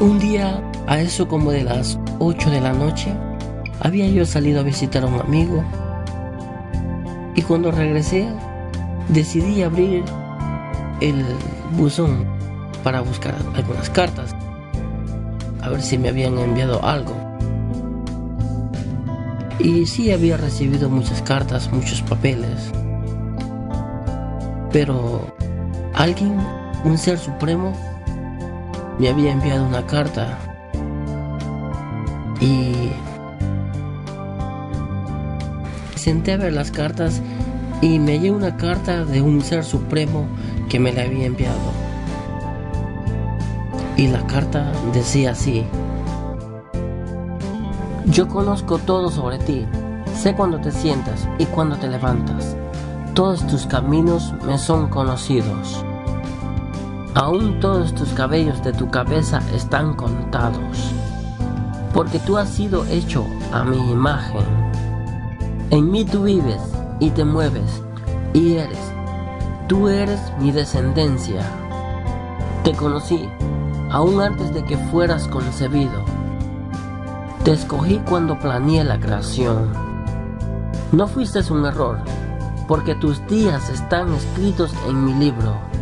Un día, a eso como de las 8 de la noche, había yo salido a visitar a un amigo y cuando regresé decidí abrir el buzón para buscar algunas cartas, a ver si me habían enviado algo. Y sí había recibido muchas cartas, muchos papeles. Pero alguien, un ser supremo, me había enviado una carta. Y senté a ver las cartas y me llegó una carta de un ser supremo que me la había enviado. Y la carta decía así. Yo conozco todo sobre ti, sé cuando te sientas y cuando te levantas. Todos tus caminos me son conocidos. Aún todos tus cabellos de tu cabeza están contados, porque tú has sido hecho a mi imagen. En mí tú vives y te mueves y eres. Tú eres mi descendencia. Te conocí aún antes de que fueras concebido te escogí cuando planeé la creación. No fuiste un error, porque tus días están escritos en mi libro.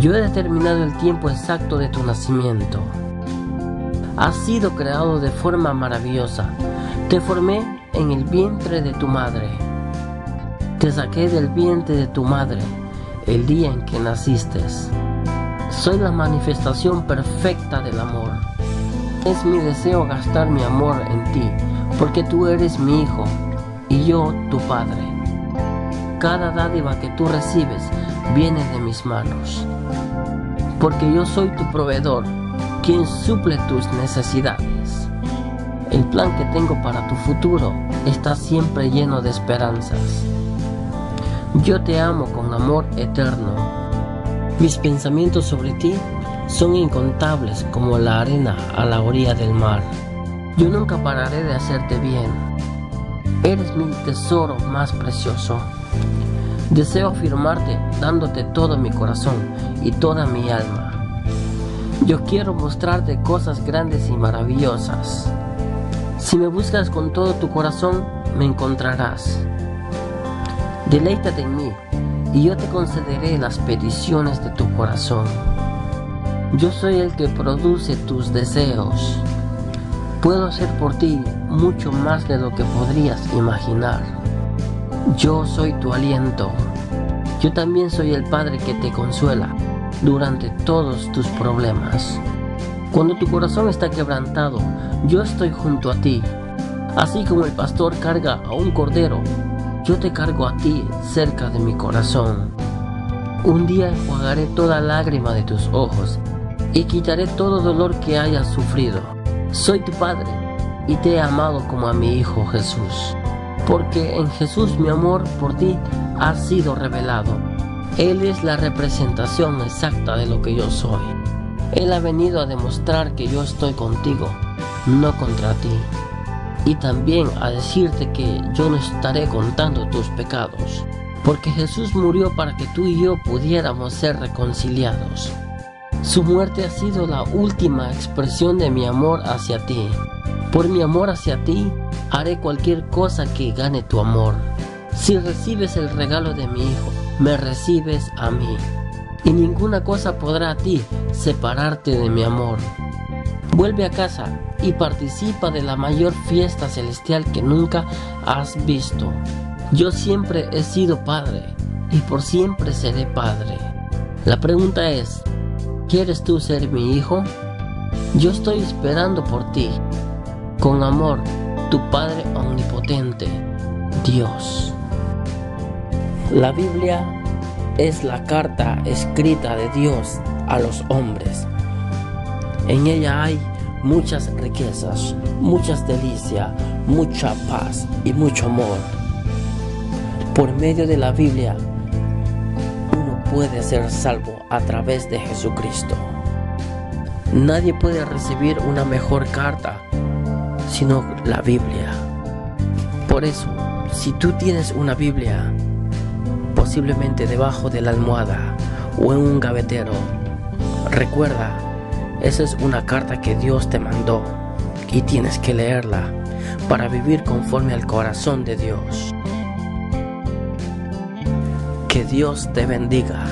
Yo he determinado el tiempo exacto de tu nacimiento. Has sido creado de forma maravillosa. Te formé en el vientre de tu madre. Te saqué del vientre de tu madre el día en que naciste. Soy la manifestación perfecta del amor. Es mi deseo gastar mi amor en ti, porque tú eres mi hijo y yo tu padre. Cada dádiva que tú recibes viene de mis manos, porque yo soy tu proveedor, quien suple tus necesidades. El plan que tengo para tu futuro está siempre lleno de esperanzas. Yo te amo con amor eterno. Mis pensamientos sobre ti son incontables como la arena a la orilla del mar. Yo nunca pararé de hacerte bien. Eres mi tesoro más precioso. Deseo afirmarte dándote todo mi corazón y toda mi alma. Yo quiero mostrarte cosas grandes y maravillosas. Si me buscas con todo tu corazón, me encontrarás. Deleítate en mí y yo te concederé las peticiones de tu corazón. Yo soy el que produce tus deseos. Puedo hacer por ti mucho más de lo que podrías imaginar. Yo soy tu aliento. Yo también soy el Padre que te consuela durante todos tus problemas. Cuando tu corazón está quebrantado, yo estoy junto a ti. Así como el pastor carga a un cordero, yo te cargo a ti cerca de mi corazón. Un día enjuagaré toda lágrima de tus ojos y quitaré todo dolor que hayas sufrido. Soy tu Padre y te he amado como a mi Hijo Jesús, porque en Jesús mi amor por ti ha sido revelado. Él es la representación exacta de lo que yo soy. Él ha venido a demostrar que yo estoy contigo, no contra ti. Y también a decirte que yo no estaré contando tus pecados, porque Jesús murió para que tú y yo pudiéramos ser reconciliados. Su muerte ha sido la última expresión de mi amor hacia ti. Por mi amor hacia ti, haré cualquier cosa que gane tu amor. Si recibes el regalo de mi Hijo, me recibes a mí. Y ninguna cosa podrá a ti separarte de mi amor. Vuelve a casa y participa de la mayor fiesta celestial que nunca has visto. Yo siempre he sido padre y por siempre seré padre. La pregunta es, ¿Quieres tú ser mi hijo? Yo estoy esperando por ti. Con amor, tu Padre Omnipotente, Dios. La Biblia es la carta escrita de Dios a los hombres. En ella hay muchas riquezas, muchas delicias, mucha paz y mucho amor. Por medio de la Biblia puede ser salvo a través de Jesucristo. Nadie puede recibir una mejor carta sino la Biblia. Por eso, si tú tienes una Biblia, posiblemente debajo de la almohada o en un gavetero, recuerda, Esa es una carta que Dios te mandó y tienes que leerla para vivir conforme al corazón de Dios. Que Dios te bendiga.